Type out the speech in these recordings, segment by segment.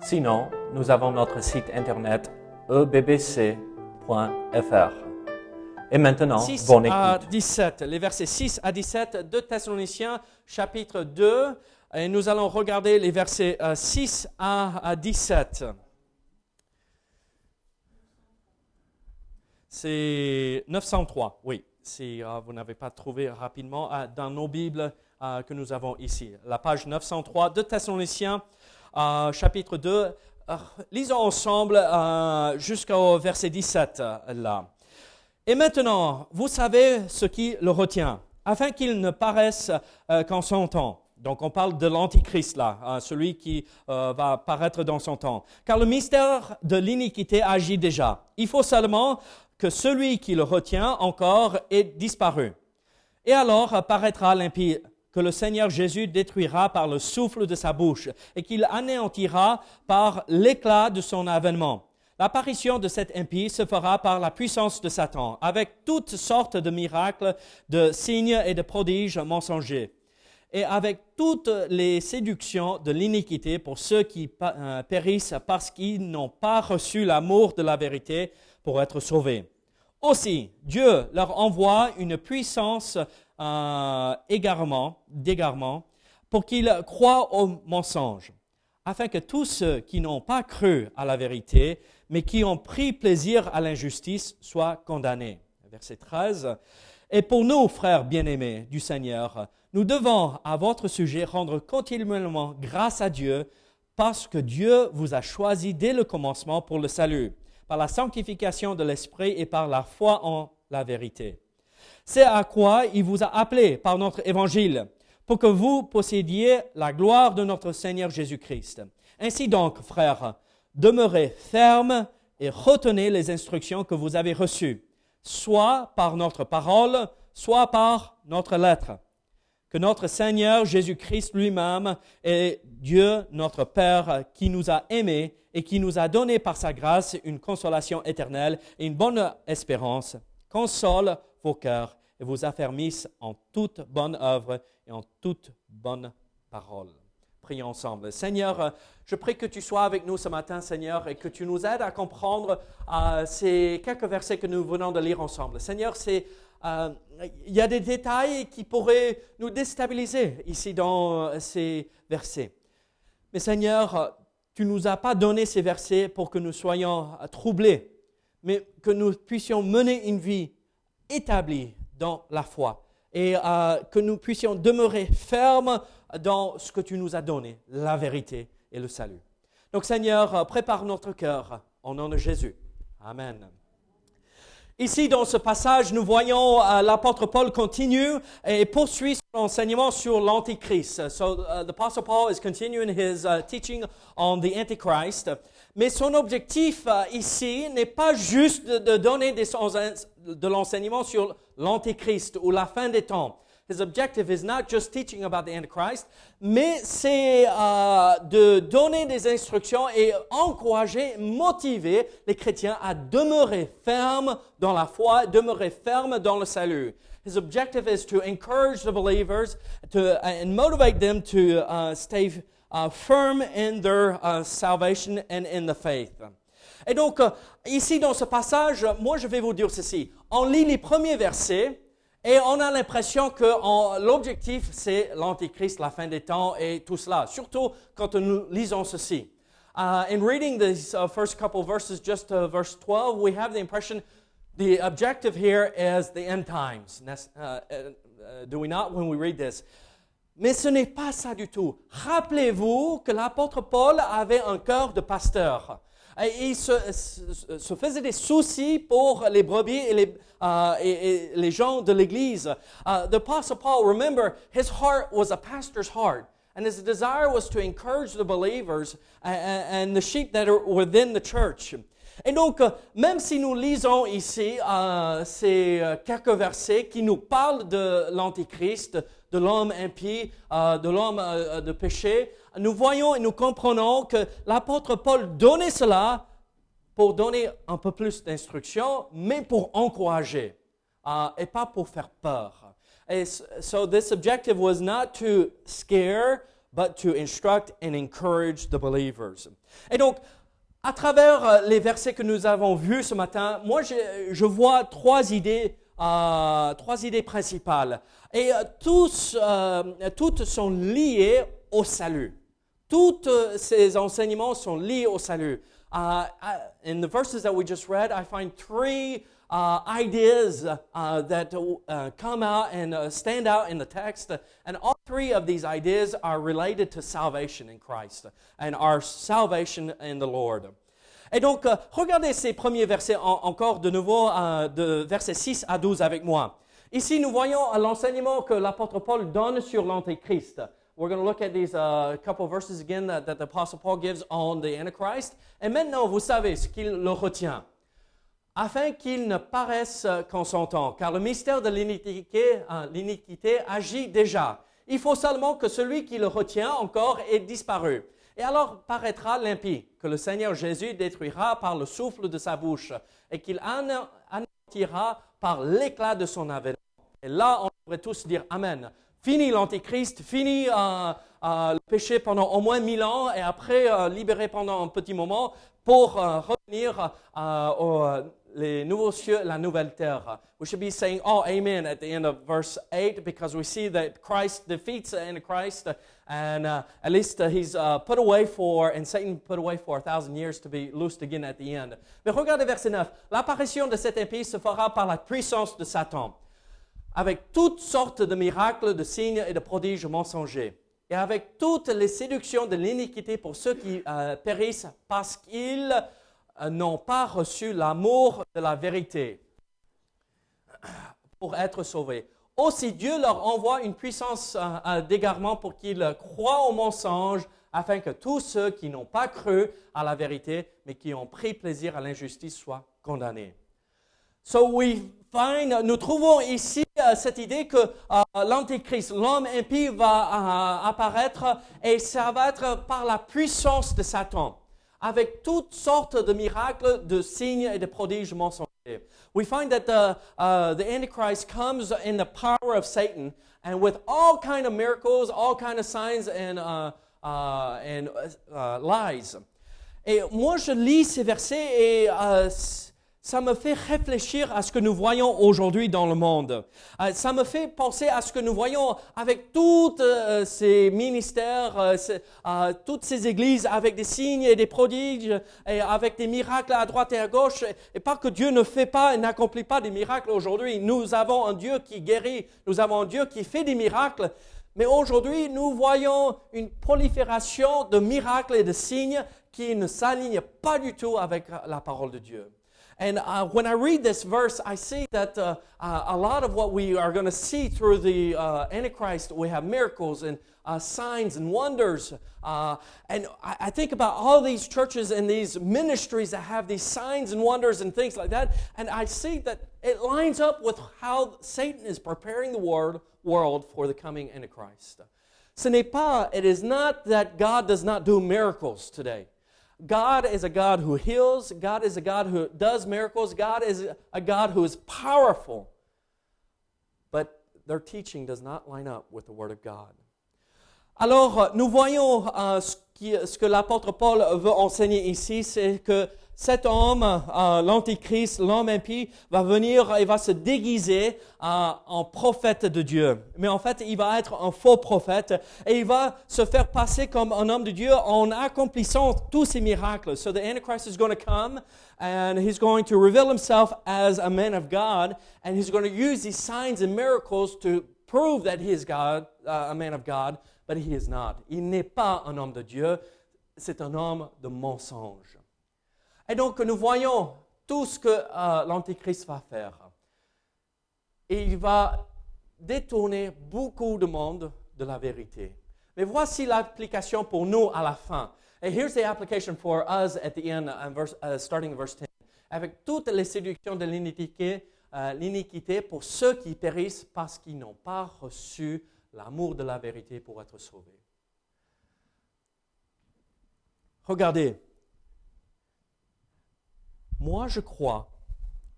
Sinon, nous avons notre site internet ebbc.fr. Et maintenant, 6 bonne à écoute. 17, les versets 6 à 17 de Thessaloniciens, chapitre 2. Et nous allons regarder les versets euh, 6 à, à 17. C'est 903, oui. Si euh, vous n'avez pas trouvé rapidement euh, dans nos Bibles euh, que nous avons ici. La page 903 de Thessaloniciens, euh, chapitre 2. Euh, lisons ensemble euh, jusqu'au verset 17 euh, là. Et maintenant, vous savez ce qui le retient, afin qu'il ne paraisse qu'en son temps. Donc on parle de l'Antichrist là, hein, celui qui va paraître dans son temps. Car le mystère de l'iniquité agit déjà. Il faut seulement que celui qui le retient encore ait disparu. Et alors apparaîtra l'impie que le Seigneur Jésus détruira par le souffle de sa bouche et qu'il anéantira par l'éclat de son avènement. L'apparition de cet impie se fera par la puissance de Satan, avec toutes sortes de miracles, de signes et de prodiges mensongers, et avec toutes les séductions de l'iniquité pour ceux qui euh, périssent parce qu'ils n'ont pas reçu l'amour de la vérité pour être sauvés. Aussi, Dieu leur envoie une puissance euh, égarement, d'égarement pour qu'ils croient au mensonge, afin que tous ceux qui n'ont pas cru à la vérité, mais qui ont pris plaisir à l'injustice, soient condamnés. Verset 13. Et pour nous, frères bien-aimés du Seigneur, nous devons à votre sujet rendre continuellement grâce à Dieu parce que Dieu vous a choisi dès le commencement pour le salut, par la sanctification de l'Esprit et par la foi en la vérité. C'est à quoi il vous a appelé par notre évangile, pour que vous possédiez la gloire de notre Seigneur Jésus-Christ. Ainsi donc, frères, demeurez fermes et retenez les instructions que vous avez reçues, soit par notre parole, soit par notre lettre. Que notre Seigneur Jésus-Christ lui-même et Dieu notre Père qui nous a aimés et qui nous a donné par sa grâce une consolation éternelle et une bonne espérance, console cœurs et vous affermisse en toute bonne œuvre et en toute bonne parole. Prions ensemble. Seigneur, je prie que tu sois avec nous ce matin, Seigneur, et que tu nous aides à comprendre euh, ces quelques versets que nous venons de lire ensemble. Seigneur, c'est euh, il y a des détails qui pourraient nous déstabiliser ici dans euh, ces versets. Mais Seigneur, tu ne nous as pas donné ces versets pour que nous soyons troublés, mais que nous puissions mener une vie établie dans la foi et euh, que nous puissions demeurer fermes dans ce que tu nous as donné, la vérité et le salut. Donc Seigneur, euh, prépare notre cœur au nom de Jésus. Amen. Ici, dans ce passage, nous voyons euh, l'apôtre Paul continue et poursuit son enseignement sur l'Antichrist. So, uh, the apostle Paul is continuing his uh, teaching on the Antichrist. Mais son objectif euh, ici n'est pas juste de, de donner des, de l'enseignement sur l'Antichrist ou la fin des temps. His objective is not just teaching about the Antichrist, mais c'est euh, de donner des instructions et encourager, motiver les chrétiens à demeurer fermes dans la foi, demeurer fermes dans le salut. His objective is to encourage the believers to, and motivate them to uh, stay uh, firm in their uh, salvation and in the faith. Et donc, euh, ici dans ce passage, moi je vais vous dire ceci. On lit les premiers versets et on a l'impression que l'objectif c'est l'Antichrist, la fin des temps et tout cela. Surtout quand nous lisons ceci. Uh, in reading these uh, first couple verses, just uh, verse 12, we have the impression the objective here is the end times. Uh, uh, do we not when we read this? Mais ce n'est pas ça du tout. Rappelez-vous que l'apôtre Paul avait un cœur de pasteur. Il se, faisait des soucis pour les brebis et les, uh, les gens de l'Église. Uh, the Apostle Paul, remember, his heart was a pastor's heart. and his desire was to encourage the believers and, and the sheep that are within the church. Et donc, euh, même si nous lisons ici euh, ces euh, quelques versets qui nous parlent de l'Antichrist, de l'homme impie, euh, de l'homme euh, de péché, nous voyons et nous comprenons que l'apôtre Paul donnait cela pour donner un peu plus d'instructions, mais pour encourager et pas pour faire peur. Et so this objective was not to scare, but to instruct and encourage the believers. Et donc, à travers euh, les versets que nous avons vus ce matin, moi je vois trois idées, euh, trois idées principales. Et euh, tous, euh, toutes sont liées au salut. Tous ces enseignements sont liés au salut. Uh, in the verses that we just read, I find three uh, ideas uh, that uh, come out and uh, stand out in the text. And all three of these ideas are related to salvation in Christ and our salvation in the Lord. Et donc, euh, regardez ces premiers versets en, encore de nouveau, euh, de versets 6 à 12 avec moi. Ici, nous voyons l'enseignement que l'apôtre Paul donne sur l'Antéchrist. We're going to look at these uh, couple verses again that, the Apostle Paul gives on the Antichrist. Et maintenant, vous savez ce qu'il retient. Afin qu'il ne paraisse qu'en son temps, car le mystère de hein, l'iniquité agit déjà. Il faut seulement que celui qui le retient encore ait disparu. Et alors paraîtra l'impie, que le Seigneur Jésus détruira par le souffle de sa bouche, et qu'il anéantira par l'éclat de son avènement. Et là, on devrait tous dire Amen. Fini l'Antichrist, fini euh, euh, le péché pendant au moins mille ans et après euh, libéré pendant un petit moment pour revenir aux les nouveaux cieux, la nouvelle terre. We should be saying, oh, amen at the end of verse 8 because we see that Christ defeats the Antichrist and uh, at least uh, he's uh, put away for, and Satan put away for a thousand years to be loosed again at the end. Mais regardez verset 9. L'apparition de cet impie se fera par la puissance de Satan avec toutes sortes de miracles, de signes et de prodiges mensongers, et avec toutes les séductions de l'iniquité pour ceux qui euh, périssent parce qu'ils n'ont pas reçu l'amour de la vérité pour être sauvés. Aussi Dieu leur envoie une puissance euh, d'égarement pour qu'ils croient au mensonge, afin que tous ceux qui n'ont pas cru à la vérité, mais qui ont pris plaisir à l'injustice, soient condamnés. So we find, nous trouvons ici euh, cette idée que euh, l'Antéchrist, l'homme impie, va euh, apparaître et ça va être par la puissance de Satan, avec toutes sortes de miracles, de signes et de prodiges mensongers. We find that the, uh, the Antichrist comes in the power of Satan and with all kind of miracles, all kind of signs and, uh, uh, and uh, lies. Et moi, je lis ces versets et uh, ça me fait réfléchir à ce que nous voyons aujourd'hui dans le monde. Euh, ça me fait penser à ce que nous voyons avec tous euh, ces ministères, euh, toutes ces églises, avec des signes et des prodiges, et avec des miracles à droite et à gauche. Et pas que Dieu ne fait pas et n'accomplit pas des miracles aujourd'hui. Nous avons un Dieu qui guérit, nous avons un Dieu qui fait des miracles. Mais aujourd'hui, nous voyons une prolifération de miracles et de signes qui ne s'alignent pas du tout avec la parole de Dieu. And uh, when I read this verse, I see that uh, uh, a lot of what we are going to see through the uh, Antichrist, we have miracles and uh, signs and wonders. Uh, and I, I, think about all these churches and these ministries that have these signs and wonders and things like that. And I see that it lines up with how Satan is preparing the world, world for the coming Antichrist. Ce n'est pas, it is not that God does not do miracles today. God is a God who heals. God is a God who does miracles. God is a God who is powerful. But their teaching does not line up with the Word of God. Alors, nous voyons euh, ce, qui, ce que l'apôtre Paul veut enseigner ici, c'est que cet homme, euh, l'antichrist, l'homme impie, va venir et va se déguiser euh, en prophète de Dieu. Mais en fait, il va être un faux prophète et il va se faire passer comme un homme de Dieu en accomplissant tous ces miracles. So the Antichrist is going to come and he's going to reveal himself as a man of God and he's going to use these signs and miracles to prove that he is God, uh, a man of God, but he is not. Il n'est pas un homme de Dieu, c'est un homme de mensonge. Et donc, nous voyons tout ce que euh, l'Antichrist va faire. Et il va détourner beaucoup de monde de la vérité. Mais voici l'application pour nous à la fin. And here's the application for us at the end, uh, uh, starting in verse 10. Avec toutes les séductions de l'iniquité, euh, l'iniquité pour ceux qui périssent parce qu'ils n'ont pas reçu l'amour de la vérité pour être sauvés. Regardez, moi je crois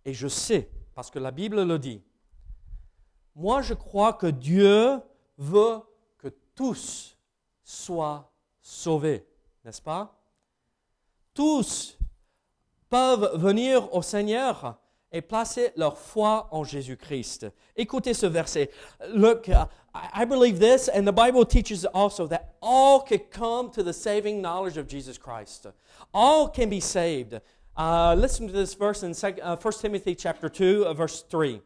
et je sais, parce que la Bible le dit, moi je crois que Dieu veut que tous soient sauvés, n'est-ce pas? Tous peuvent venir au Seigneur et placer leur foi en Jésus-Christ. Écoutez ce verset. Look, I believe this, and the Bible teaches also that all can come to the saving knowledge of Jesus Christ. All can be saved. Uh, listen to this verse in 1 uh, Timothy chapter 2, uh, verse 3.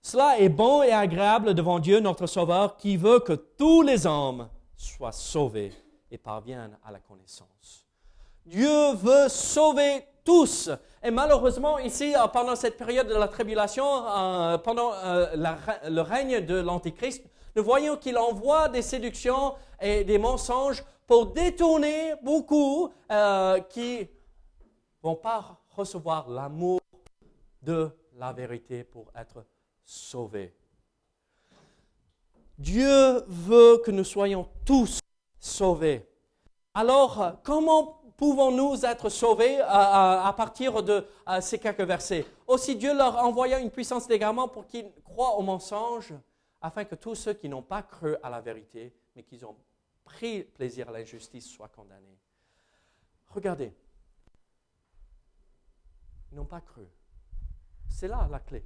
Cela est bon et agréable devant Dieu notre Sauveur qui veut que tous les hommes soient sauvés et parviennent à la connaissance. Dieu veut sauver tous. Et malheureusement, ici, euh, pendant cette période de la tribulation, euh, pendant euh, le règne de l'Antichrist, nous voyons qu'il envoie des séductions et des mensonges pour détourner beaucoup qui vont pas recevoir l'amour de la vérité pour être sauvés. Dieu veut que nous soyons tous sauvés. Alors, comment pouvons-nous être sauvés euh, euh, à, partir de euh, ces quelques versets? Aussi, Dieu leur envoya une puissance d'égarement pour qu'ils croient au mensonge, afin que tous ceux qui n'ont pas cru à la vérité, mais qui ont pris plaisir à l'injustice, soient condamnés. Regardez, ils n'ont pas cru. C'est là la clé.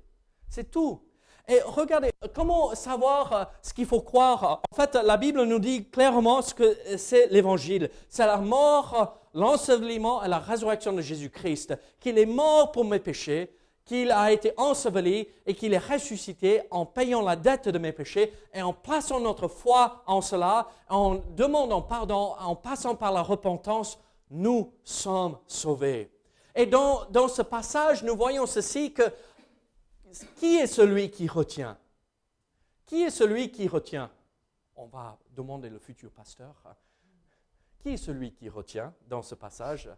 C'est tout. Et regardez, comment savoir euh, ce qu'il faut croire? En fait, la Bible nous dit clairement ce que c'est l'évangile. C'est la mort, l'ensevelissement et la résurrection de Jésus-Christ. Qu'il est mort pour mes péchés, qu'il a été enseveli et qu'il est ressuscité en payant la dette de mes péchés et en plaçant notre foi en cela, en demandant pardon, en passant par la repentance, nous sommes sauvés. Et dans, dans ce passage, nous voyons ceci que qui est celui qui retient? Qui est celui qui retient? On va demander le futur pasteur. Qui est celui qui retient dans ce passage?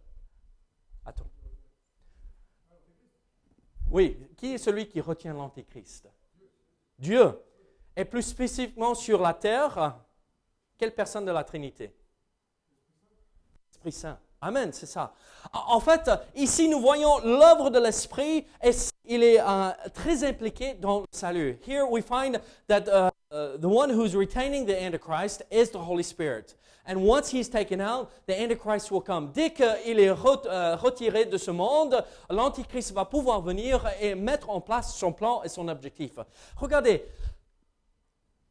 Attends. Oui, qui est celui qui retient l'Antéchrist Dieu. Et plus spécifiquement sur la terre, quelle personne de la Trinité? Esprit Saint. Amen, c'est ça. En fait, ici, nous voyons l'œuvre de l'Esprit et il est uh, très impliqué dans le salut. Here we find that uh, uh, the one who's retaining the Antichrist is the Holy Spirit. And once he's taken out, the Antichrist will come. Dès qu'il est uh, retiré de ce monde, l'Antichrist va pouvoir venir et mettre en place son plan et son objectif. Regardez,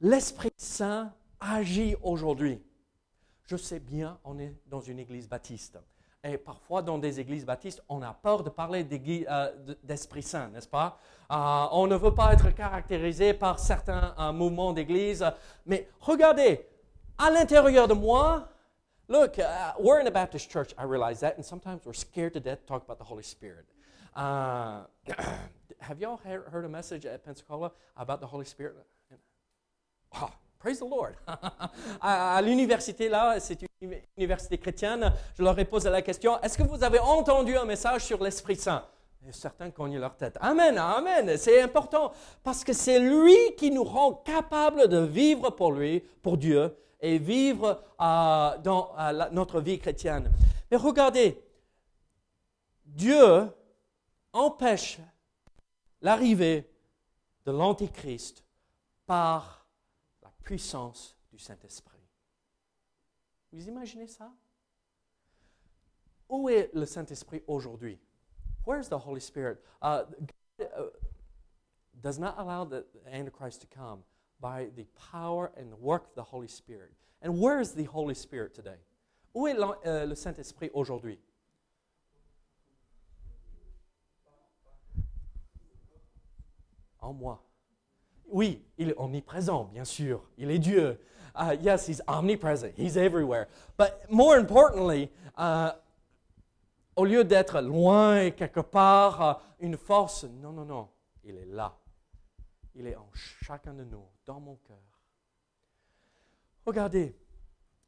l'Esprit Saint agit aujourd'hui. Je sais bien, on est dans une église baptiste. Et parfois, dans des églises baptistes, on a peur de parler euh, d'Esprit Saint, n'est-ce pas? Euh, on ne veut pas être caractérisé par certains euh, mouvements d'église. Mais regardez, à l'intérieur de moi, look, uh, we're in a Baptist church, I realize that, and sometimes we're scared to death to talk about the Holy Spirit. Uh, have y'all heard a message at Pensacola about the Holy Spirit? Oh, Praise the Lord. à, l'université, là, c'est une université chrétienne, je leur ai posé la question, est-ce que vous avez entendu un message sur l'Esprit Saint? Certains cognent leur tête. Amen, amen, c'est important, parce que c'est lui qui nous rend capables de vivre pour lui, pour Dieu, et vivre euh, dans notre vie chrétienne. Mais regardez, Dieu empêche l'arrivée de l'Antichrist par puissance du Saint-Esprit. Vous imaginez ça? Où est le Saint-Esprit aujourd'hui? Where is the Holy Spirit? Uh, God uh, does not allow the Antichrist to come by the power and the work of the Holy Spirit. And where is the Holy Spirit today? Où est uh, le Saint-Esprit aujourd'hui? En moi. Oui, il est omniprésent, bien sûr. Il est Dieu. Uh, yes, he's omnipresent. He's everywhere. But more importantly, uh, au lieu d'être loin, quelque part, uh, une force, non, non, non. Il est là. Il est en chacun de nous, dans mon cœur. Regardez,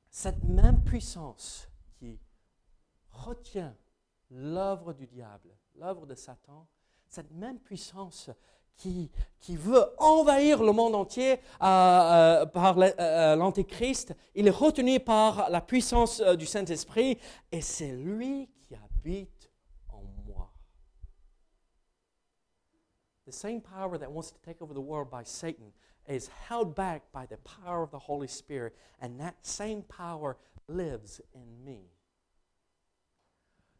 cette même puissance qui retient l'œuvre du diable, l'œuvre de Satan, cette même puissance qui, qui veut envahir le monde entier euh, euh, par euh, l'Antéchrist, il est retenu par la puissance du Saint-Esprit et c'est lui qui habite en moi. The same power that wants to take over the world by Satan is held back by the power of the Holy Spirit, and that same power lives in me.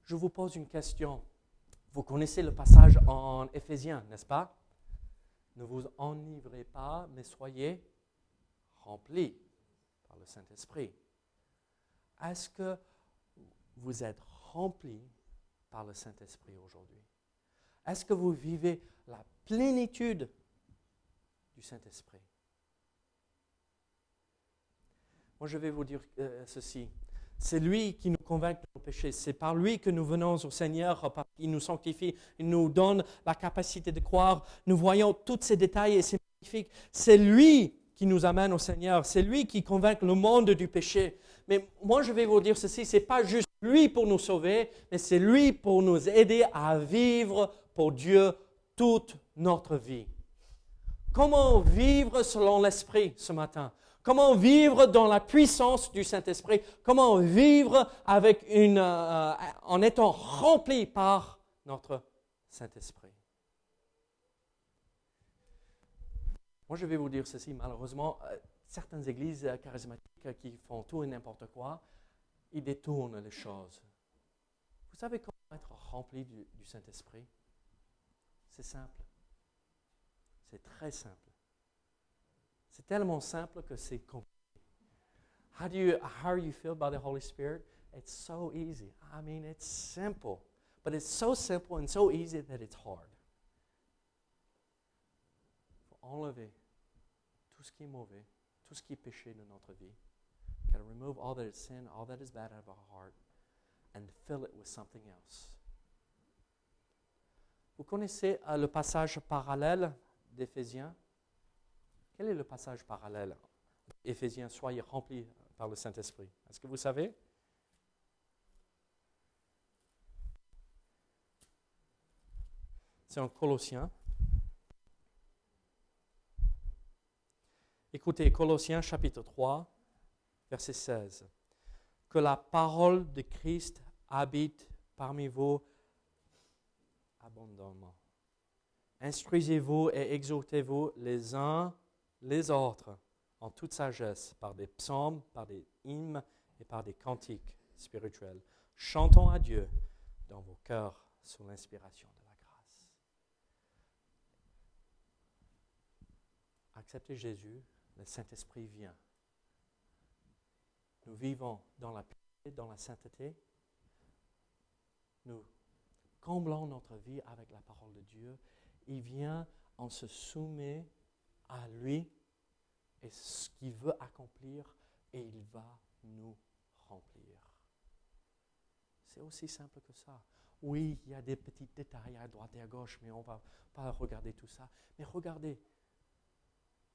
Je vous pose une question. Vous connaissez le passage en Éphésiens, n'est-ce pas? Ne vous enivrez pas, mais soyez remplis par le Saint-Esprit. Est-ce que vous êtes remplis par le Saint-Esprit aujourd'hui? Est-ce que vous vivez la plénitude du Saint-Esprit? Moi, je vais vous dire euh, ceci. C'est lui qui nous convainc de nos péchés. C'est par lui que nous venons au Seigneur, il nous sanctifie, il nous donne la capacité de croire. Nous voyons tous ces détails et c'est magnifique. C'est lui qui nous amène au Seigneur. C'est lui qui convainc le monde du péché. Mais moi, je vais vous dire ceci, c'est pas juste lui pour nous sauver, mais c'est lui pour nous aider à vivre pour Dieu toute notre vie. Comment vivre selon l'Esprit ce matin? Comment vivre dans la puissance du Saint-Esprit? Comment vivre avec une, euh, en étant rempli par notre Saint-Esprit? Moi, je vais vous dire ceci, malheureusement, euh, certaines églises euh, charismatiques qui font tout et n'importe quoi, ils détournent les choses. Vous savez comment être rempli du, du Saint-Esprit? C'est simple. C'est très simple. C'est tellement simple que c'est compliqué. How do you how are you filled by the Holy Spirit? It's so easy. I mean, it's simple, but it's so simple and so easy that it's hard. Faut enlever tout ce qui est mauvais, tout ce qui est péché de notre vie. Got to remove all that is sin, all that is bad out of our heart, and fill it with something else. Vous connaissez euh, le passage parallèle d'Éphésiens? Quel est le passage parallèle? Éphésiens, soyez remplis par le Saint-Esprit. Est-ce que vous savez? C'est en Colossiens. Écoutez, Colossiens chapitre 3, verset 16. Que la parole de Christ habite parmi vous abondamment. Instruisez-vous et exhortez-vous les uns les autres en toute sagesse par des psaumes, par des hymnes et par des cantiques spirituels. Chantons à Dieu dans vos cœurs sous l'inspiration de la grâce. Acceptez Jésus, le Saint-Esprit vient. Nous vivons dans la paix, dans la sainteté. Nous comblons notre vie avec la parole de Dieu. Il vient, on se soumet à lui et ce qu'il veut accomplir et il va nous remplir. C'est aussi simple que ça. Oui, il y a des petits détails à droite et à gauche, mais on ne va pas regarder tout ça. Mais regardez,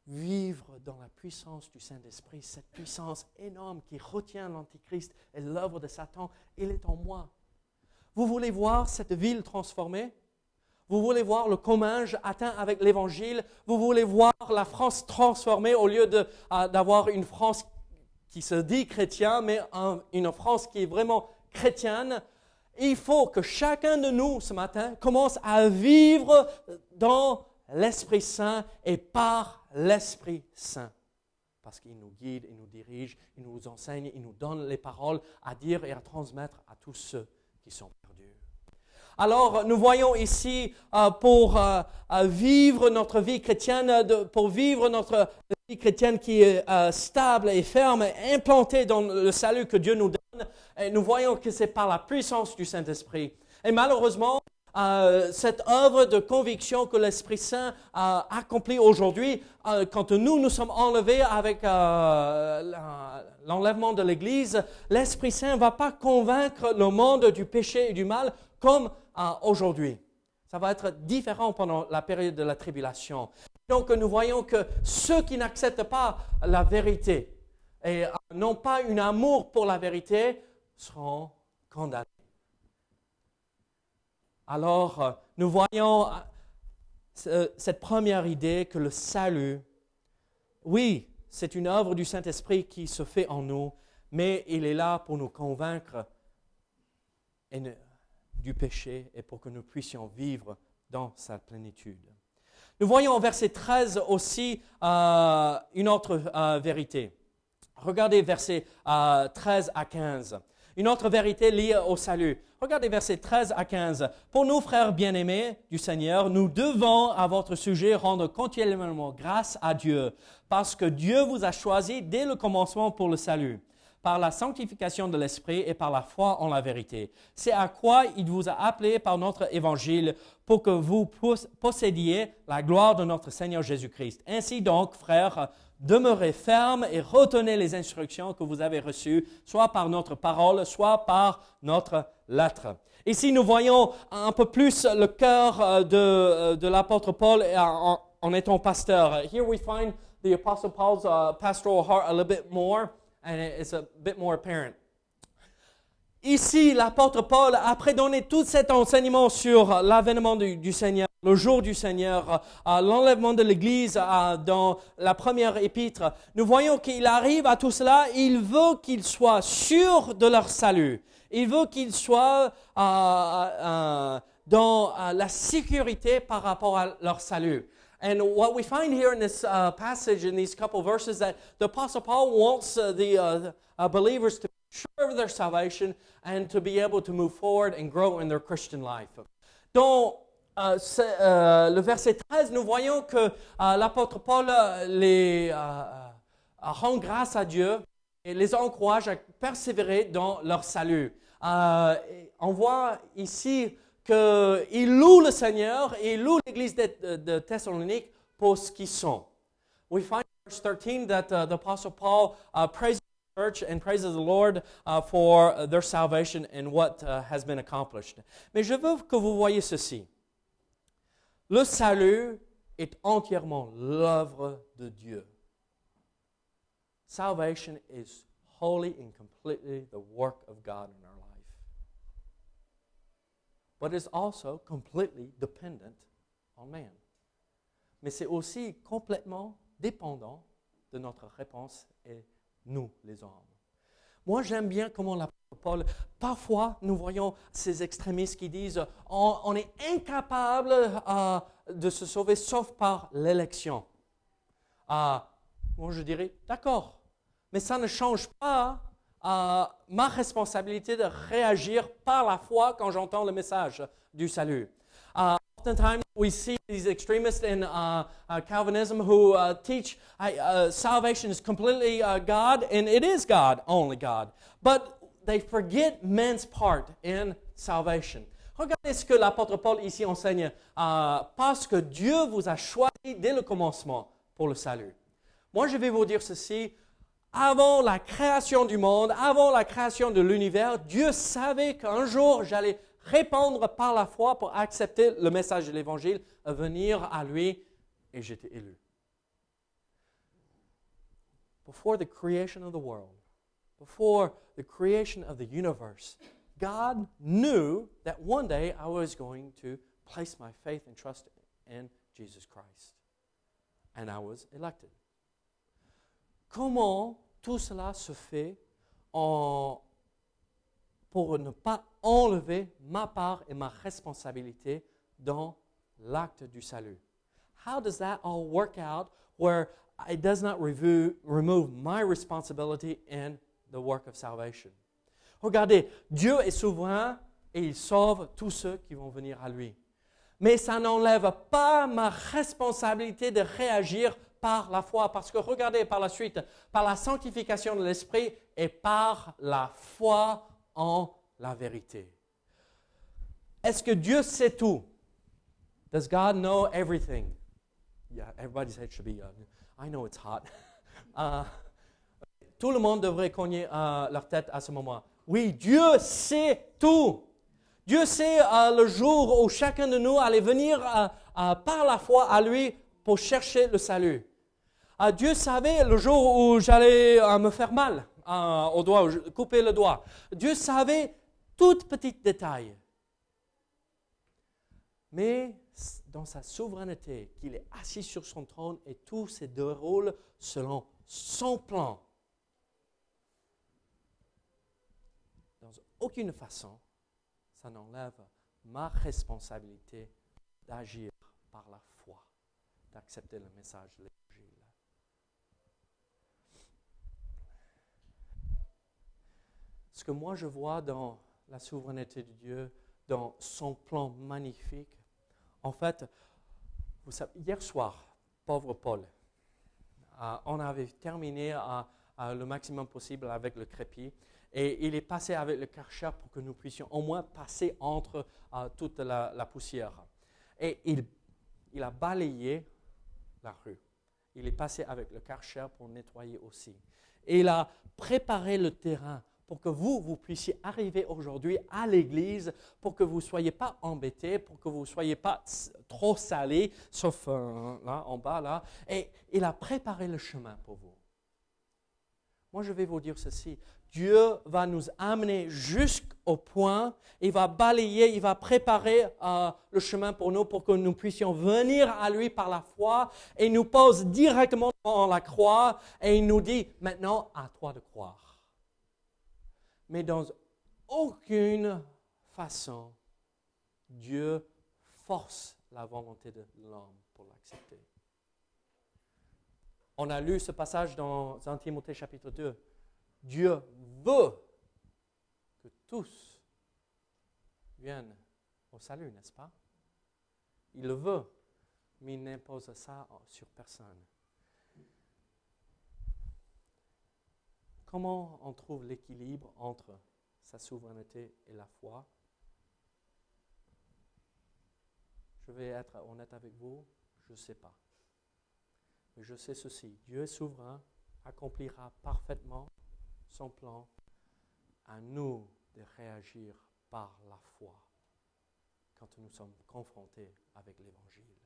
vivre dans la puissance du Saint-Esprit, cette puissance énorme qui retient l'Antichrist et l'œuvre de Satan, il est en moi. Vous voulez voir cette ville transformée? Vous voulez voir le comminge atteint avec l'Évangile? Vous voulez voir la France transformée au lieu euh, d'avoir une France qui se dit chrétien, mais une France qui est vraiment chrétienne? Il faut que chacun de nous ce matin commence à vivre dans l'Esprit Saint et par l'Esprit Saint. Parce qu'il nous guide, il nous dirige, il nous enseigne, il nous donne les paroles à dire et à transmettre à tous ceux qui sont alors nous voyons ici euh, pour euh, euh, vivre notre vie chrétienne, pour vivre notre vie chrétienne qui est stable et ferme, implantée dans le salut que Dieu nous donne, et nous voyons que c'est par la puissance du Saint-Esprit. Et malheureusement, cette œuvre de conviction que l'Esprit Saint a accomplie aujourd'hui, quand nous nous sommes enlevés avec l'enlèvement de l'Église, l'Esprit Saint ne va pas convaincre le monde du péché et du mal comme aujourd'hui. Ça va être différent pendant la période de la tribulation. Donc nous voyons que ceux qui n'acceptent pas la vérité, et n'ont pas un amour pour la vérité seront condamnés. Alors, nous voyons cette première idée que le salut, oui, c'est une œuvre du Saint-Esprit qui se fait en nous, mais il est là pour nous convaincre du péché et pour que nous puissions vivre dans sa plénitude. Nous voyons au verset 13 aussi euh, une autre euh, vérité. Regardez versets 13 euh, à 15. Une autre vérité liée au salut. Regardez versets 13 à 15. Pour nous, frères bien-aimés du Seigneur, nous devons à votre sujet rendre continuellement grâce à Dieu, parce que Dieu vous a choisi dès le commencement pour le salut par la sanctification de l'Esprit et par la foi en la vérité. C'est à quoi il vous a appelé par notre évangile pour que vous possédiez la gloire de notre Seigneur Jésus-Christ. Ainsi donc, frères, demeurez fermes et retenez les instructions que vous avez reçues, soit par notre parole, soit par notre lettre. Ici, nous voyons un peu plus le cœur euh, de, euh, de l'apôtre Paul en, en, étant pasteur. Here we find the apostle Paul's uh, pastoral heart a little bit more and it's a bit more apparent. Ici, l'apôtre Paul, après donner tout cet enseignement sur l'avènement du, Seigneur, le jour du Seigneur, euh, l'enlèvement de l'Église euh, dans la première épître, nous voyons qu'il arrive à tout cela, il veut qu'ils soient sûrs de leur salut. Il veut qu'ils soient euh, dans la sécurité par rapport à leur salut. And what we find here in this uh, passage, in these couple verses, that the Apostle Paul wants uh, the uh, uh, believers to be sure of their salvation and to be able to move forward and grow in their Christian life. Dans euh, euh, le verset 13, nous voyons que l'apôtre Paul les rend grâce à Dieu et les encourage à persévérer dans leur salut. on voit ici qu'il loue le Seigneur et il loue l'église de, Thessalonique pour ce qu'ils sont. We find in verse 13 that uh, the Apostle Paul uh, praises the church and praises the Lord uh, for their salvation and what uh, has been accomplished. Mais je veux que vous voyez ceci. Le salut est entièrement l'œuvre de Dieu. Salvation is wholly and completely the work of God but is also completely dependent on man. Mais c'est aussi complètement dépendant de notre réponse et nous, les hommes. Moi, j'aime bien comment l'apôtre Paul, parfois, nous voyons ces extrémistes qui disent on, est incapable euh, de se sauver sauf par l'élection. Euh, moi, je dirais d'accord, mais ça ne change pas euh, ma responsabilité de réagir par la foi quand j'entends le message du salut. Uh, oftentimes, we see these extremists in uh, uh, Calvinism who uh, teach uh, salvation is completely uh, God, and it is God, only God. But they forget man's part in salvation. Regardez ce que l'apôtre Paul ici enseigne. parce que Dieu vous a choisi dès le commencement pour le salut. Moi, je vais vous dire ceci avant la création du monde, avant la création de l'univers, Dieu savait qu'un jour j'allais répondre par la foi pour accepter le message de l'Évangile, venir à lui, et j'étais élu. Before the creation of the world, before the creation of the universe, God knew that one day I was going to place my faith and trust in Jesus Christ. And I was elected. Comment tout cela se fait pour ne pas enlever ma part et ma responsabilité dans l'acte du salut? How does that all work out where it does not remove my responsibility in the work of salvation? Regardez, Dieu est souverain et il sauve tous ceux qui vont venir à lui. Mais ça n'enlève pas ma responsabilité de réagir par la foi. Parce que regardez par la suite, par la sanctification de l'esprit et par la foi en la vérité. Est-ce que Dieu sait tout? Does God know everything? Yeah, everybody's head should be. Uh, I know it's hot. Uh, tout le monde devrait cogner uh, leur tête à ce moment. Oui, Dieu sait tout. Dieu sait uh, le jour où chacun de nous allait venir par la foi à lui pour chercher le salut. Ah, Dieu savait le jour où j'allais euh, me faire mal euh, au doigt, couper le doigt. Dieu savait tout petit détail. Mais dans sa souveraineté, qu'il est assis sur son trône et tout se déroule selon son plan. Dans aucune façon, ça n'enlève ma responsabilité d'agir par la foi, d'accepter le message de l'Évangile. Ce que moi je vois dans la souveraineté de Dieu, dans son plan magnifique, en fait, vous savez, hier soir, pauvre Paul, euh, on avait terminé le maximum possible avec le crépi et il est passé avec le karcher pour que nous puissions au moins passer entre euh, toute la, poussière. Et il, il, a balayé la rue. Il est passé avec le karcher pour nettoyer aussi. Et il a préparé le terrain pour que vous, vous puissiez arriver aujourd'hui à l'église, pour que vous ne soyez pas embêtés, pour que vous ne soyez pas trop salés, sauf euh, là, en bas, là. Et il a préparé le chemin pour vous. Moi, je vais vous dire ceci. Dieu va nous amener jusqu'au point, il va balayer, il va préparer euh, le chemin pour nous, pour que nous puissions venir à lui par la foi, et il nous pose directement dans la croix, et il nous dit, maintenant, à toi de croire mais dans aucune façon, Dieu force la volonté de l'homme pour l'accepter. On a lu ce passage dans 1 Timothée chapitre 2. Dieu veut que tous viennent au salut, n'est-ce pas? Il le veut, mais il n'impose ça sur personne. Comment on trouve l'équilibre entre sa souveraineté et la foi? Je vais être honnête avec vous, je ne sais pas. Mais je sais ceci, Dieu est souverain, accomplira parfaitement son plan. À nous de réagir par la foi quand nous sommes confrontés avec l'Évangile.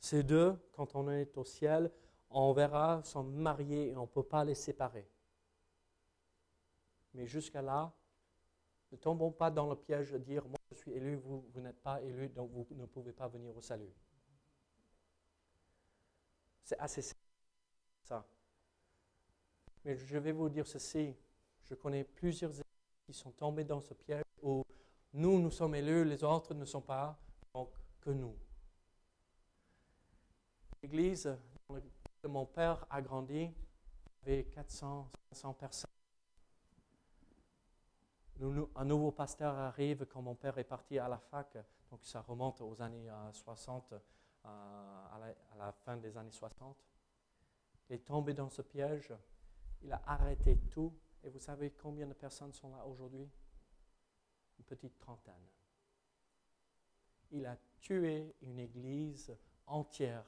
Ces deux, quand on est au ciel, on verra, sont mariés et on ne peut pas les séparer. Mais jusqu'à là, ne tombons pas dans le piège de dire, moi je suis élu, vous, vous n'êtes pas élu, donc vous ne pouvez pas venir au salut. C'est assez simple, ça. Mais je vais vous dire ceci, je connais plusieurs qui sont tombés dans ce piège où nous, nous sommes élus, les autres ne sont pas, donc que nous. L'église dans laquelle mon père a grandi avait 400, 500 personnes un nouveau pasteur arrive quand mon père est parti à la fac, donc ça remonte aux années 60, euh, euh, à la, fin des années 60. Il est tombé dans ce piège, il a arrêté tout, et vous savez combien de personnes sont là aujourd'hui? Une petite trentaine. Il a tué une église entière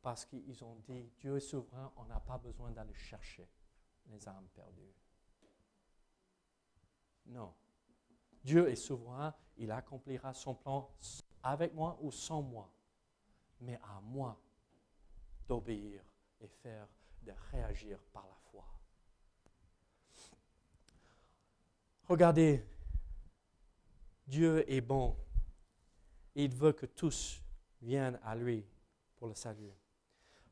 parce qu'ils ont dit, Dieu est souverain, on n'a pas besoin d'aller chercher les âmes perdues. Non. Dieu est souverain, il accomplira son plan avec moi ou sans moi. Mais à moi d'obéir et faire, de réagir par la foi. Regardez, Dieu est bon. Il veut que tous viennent à lui pour le salut.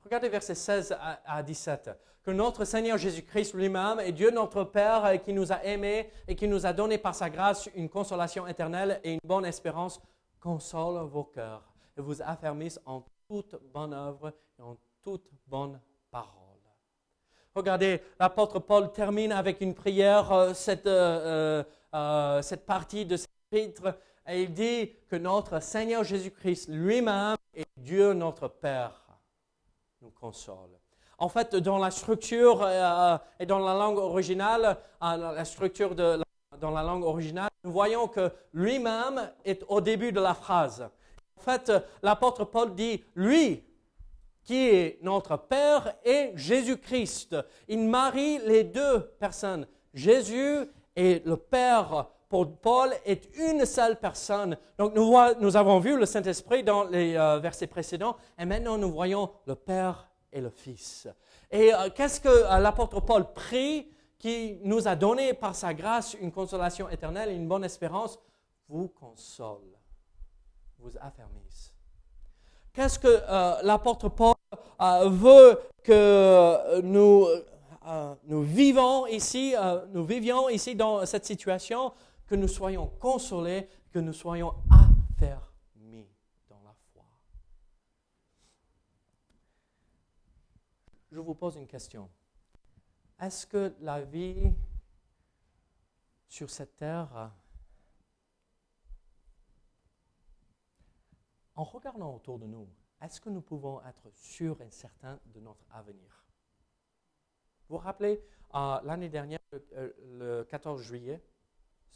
Regardez versets 16 à 17. Que notre Seigneur Jésus-Christ lui-même et Dieu notre Père euh, qui nous a aimés et qui nous a donné par sa grâce une consolation éternelle et une bonne espérance, console vos cœurs et vous affermisse en toute bonne œuvre et en toute bonne parole. Regardez, l'apôtre Paul termine avec une prière euh, cette, euh, cette partie de cet épître et il dit que notre Seigneur Jésus-Christ lui-même est Dieu notre Père console. En fait, dans la structure euh, et dans la langue originale, euh, la structure de dans la langue originale, nous voyons que lui-même est au début de la phrase. En fait, l'apôtre Paul dit lui qui est notre Père et Jésus-Christ. Il marie les deux personnes. Jésus et le Père Paul est une seule personne. Donc nous, avons vu le Saint-Esprit dans les euh, versets précédents et maintenant nous voyons le Père et le Fils. Et euh, qu'est-ce que euh, l'apôtre Paul prie qui nous a donné par sa grâce une consolation éternelle et une bonne espérance? Vous console, vous affermisse. Qu'est-ce que l'apôtre Paul veut que nous, nous ici, nous vivions ici dans cette situation, que nous soyons consolés, que nous soyons affermis je vous pose une question. Est-ce que la vie sur cette terre, en regardant autour de nous, est-ce que nous pouvons être sûrs et certains de notre avenir? Vous vous rappelez euh, l'année dernière, le 14 juillet,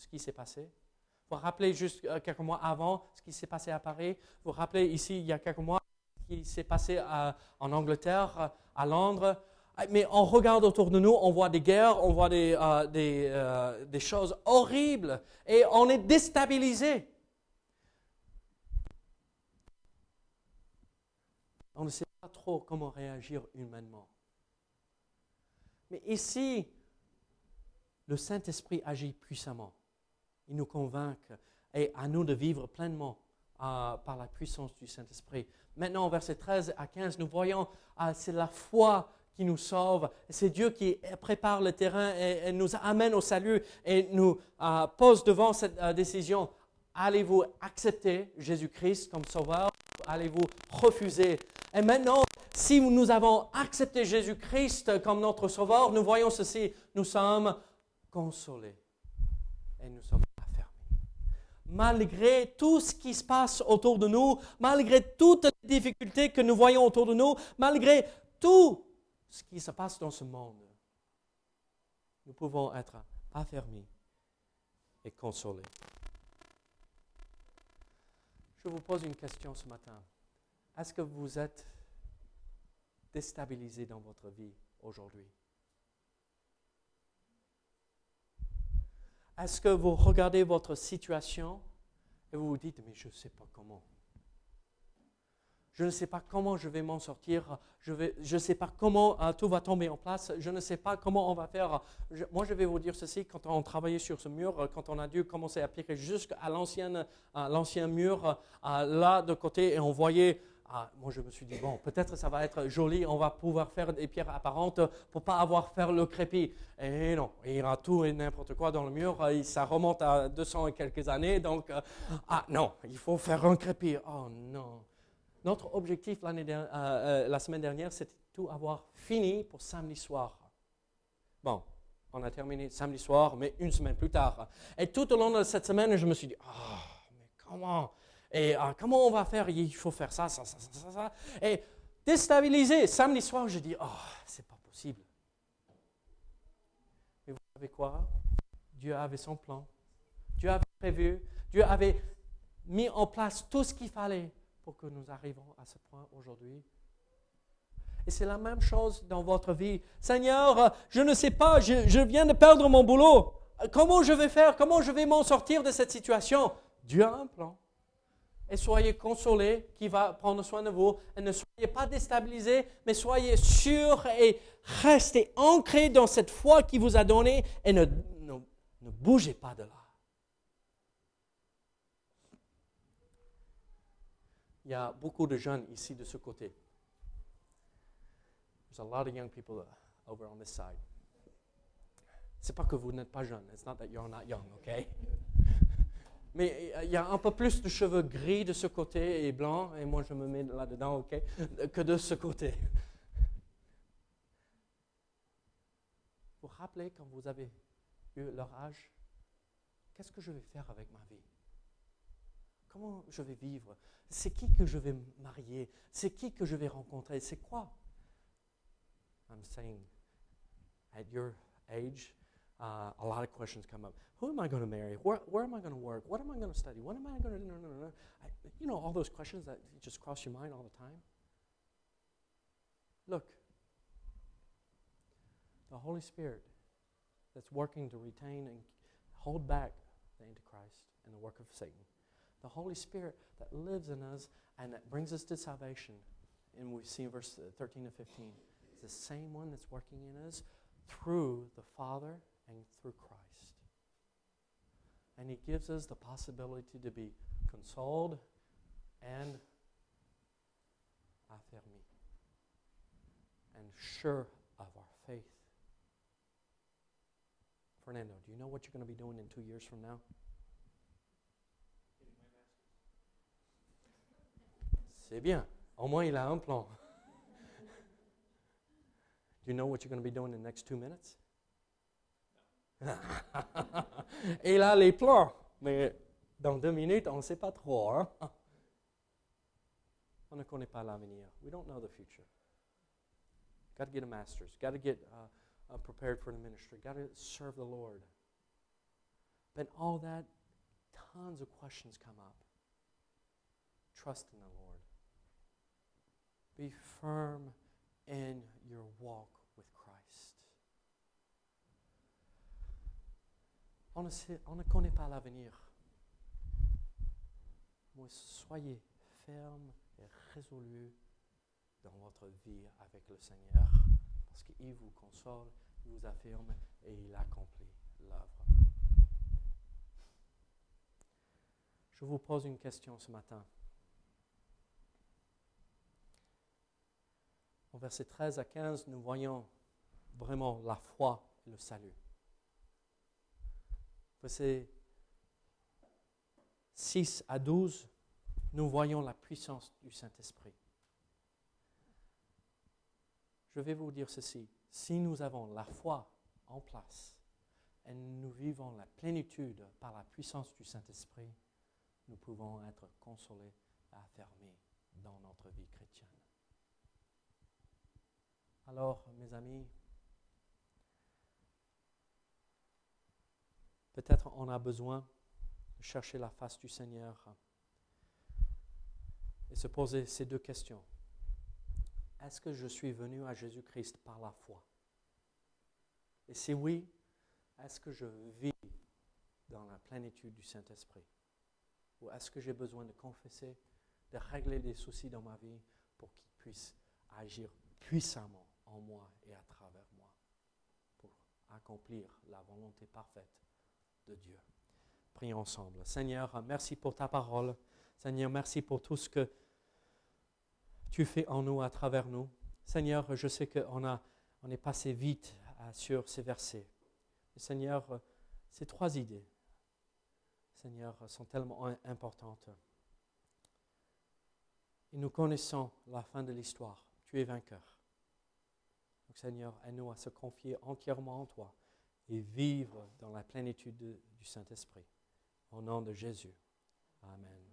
ce qui s'est passé Vous vous rappelez juste euh, quelques mois avant ce qui s'est passé à Paris Vous vous rappelez ici, il y a quelques mois, ce qui s'est passé en Angleterre à Londres. Mais on regarde autour de nous, on voit des guerres, on voit des, euh, euh, des, choses horribles et on est déstabilisé. On ne sait pas trop comment réagir humainement. Mais ici, le Saint-Esprit agit puissamment. Il nous convainc et à nous de vivre pleinement euh, par la puissance du Saint-Esprit. Maintenant, verset 13 à 15, nous voyons, ah, c'est la foi qui nous sauve. C'est Dieu qui prépare le terrain et, nous amène au salut et nous euh, pose devant cette euh, décision. Allez-vous accepter Jésus-Christ comme sauveur Allez-vous refuser? Et maintenant, si nous avons accepté Jésus-Christ comme notre sauveur, nous voyons ceci. Nous sommes consolés et nous sommes malgré tout ce qui se passe autour de nous, malgré toutes les difficultés que nous voyons autour de nous, malgré tout ce qui se passe dans ce monde, nous pouvons être affermis et consolés. Je vous pose une question ce matin. Est-ce que vous êtes déstabilisé dans votre vie aujourd'hui? Est-ce que vous regardez votre situation et vous vous dites, mais je ne sais pas comment. Je ne sais pas comment je vais m'en sortir. Je ne sais pas comment euh, tout va tomber en place. Je ne sais pas comment on va faire. moi, je vais vous dire ceci. Quand on travaillait sur ce mur, quand on a dû commencer à piquer jusqu'à l'ancien mur, euh, là de côté, et on voyait ah, moi, je me suis dit, bon, peut-être ça va être joli, on va pouvoir faire des pierres apparentes pour pas avoir faire le crépi. Et non, il y aura tout et n'importe quoi dans le mur, et ça remonte à 200 et quelques années, donc, euh, ah non, il faut faire un crépi. Oh non. Notre objectif euh, euh, la semaine dernière, c'était tout avoir fini pour samedi soir. Bon, on a terminé samedi soir, mais une semaine plus tard. Et tout au long de cette semaine, je me suis dit, ah, mais comment et ah, comment on va faire? Il faut faire ça, ça, ça, ça, ça. Et déstabilisé. Samedi soir, je dis, oh, c'est pas possible. Mais vous savez quoi? Dieu avait son plan. Dieu avait prévu. Dieu avait mis en place tout ce qu'il fallait pour que nous arrivions à ce point aujourd'hui. Et c'est la même chose dans votre vie. Seigneur, je ne sais pas, je, je viens de perdre mon boulot. Comment je vais faire? Comment je vais m'en sortir de cette situation? Dieu a un plan et soyez consolés qui va prendre soin de vous. Et ne soyez pas déstabilisés, mais soyez sûrs et restez ancrés dans cette foi qui vous a donné et ne, ne, bougez pas de là. Il y a beaucoup de jeunes ici de ce côté. There's a lot of young people uh, over on this side. C'est pas que vous n'êtes pas jeune. It's not that you're not young, okay? Mais il y a un peu plus de cheveux gris de ce côté et blancs, et moi je me mets là-dedans, ok, que de ce côté. Vous vous rappelez quand vous avez eu leur âge, qu'est-ce que je vais faire avec ma vie? Comment je vais vivre? C'est qui que je vais marier? C'est qui que je vais rencontrer? C'est quoi? I'm saying, at your age, uh, a lot of questions come up. Who am I going to marry? Where, where am I going to work? What am I going to study? What am I going to? No, no, no, no. You know, all those questions that just cross your mind all the time. Look, the Holy Spirit that's working to retain and hold back the Antichrist and the work of Satan. The Holy Spirit that lives in us and that brings us to salvation and we see in verse 13 to 15, it's the same one that's working in us through the Father and through Christ. And He gives us the possibility to be consoled and affermi and sure of our faith. Fernando, do you know what you're going to be doing in two years from now? C'est bien. Au moins, il a un plan. Do you know what you're going to be doing in the next two minutes? il a les plans, mais dans deux minutes, on ne sait pas trop. Hein? On ne connaît pas l'avenir. We don't know the future. Got to get a master's. Got to get uh, uh, prepared for the ministry. Got to serve the Lord. But all that, tons of questions come up. Trust in the Lord. Be firm in your walk On ne, connaît pas l'avenir. Mais soyez ferme et résolu dans votre vie avec le Seigneur, parce qu'il vous console, il vous affirme et il accomplit l'œuvre. Je vous pose une question ce matin. Au verset 13 à 15, nous voyons vraiment la foi et le salut. Verset 6 à 12, nous voyons la puissance du Saint-Esprit. Je vais vous dire ceci. Si nous avons la foi en place et nous vivons la plénitude par la puissance du Saint-Esprit, nous pouvons être consolés et affermés dans notre vie chrétienne. Alors, mes amis, peut-être on a besoin de chercher la face du Seigneur et se poser ces deux questions. Est-ce que je suis venu à Jésus-Christ par la foi? Et si oui, est-ce que je vis dans la plénitude du Saint-Esprit? Ou est-ce que j'ai besoin de confesser, de régler des soucis dans ma vie pour qu'il puisse agir puissamment en moi et à travers moi pour accomplir la volonté parfaite de Dieu Prions ensemble. Seigneur, merci pour ta parole. Seigneur, merci pour tout ce que tu fais en nous, à travers nous. Seigneur, je sais qu'on on est passé vite euh, sur ces versets. Seigneur, euh, ces trois idées, Seigneur, sont tellement importantes. Et nous connaissons la fin de l'histoire. Tu es vainqueur. Seigneur, aide-nous à se confier entièrement en toi et vivre dans la plénitude du Saint-Esprit. Au nom de Jésus. Amen.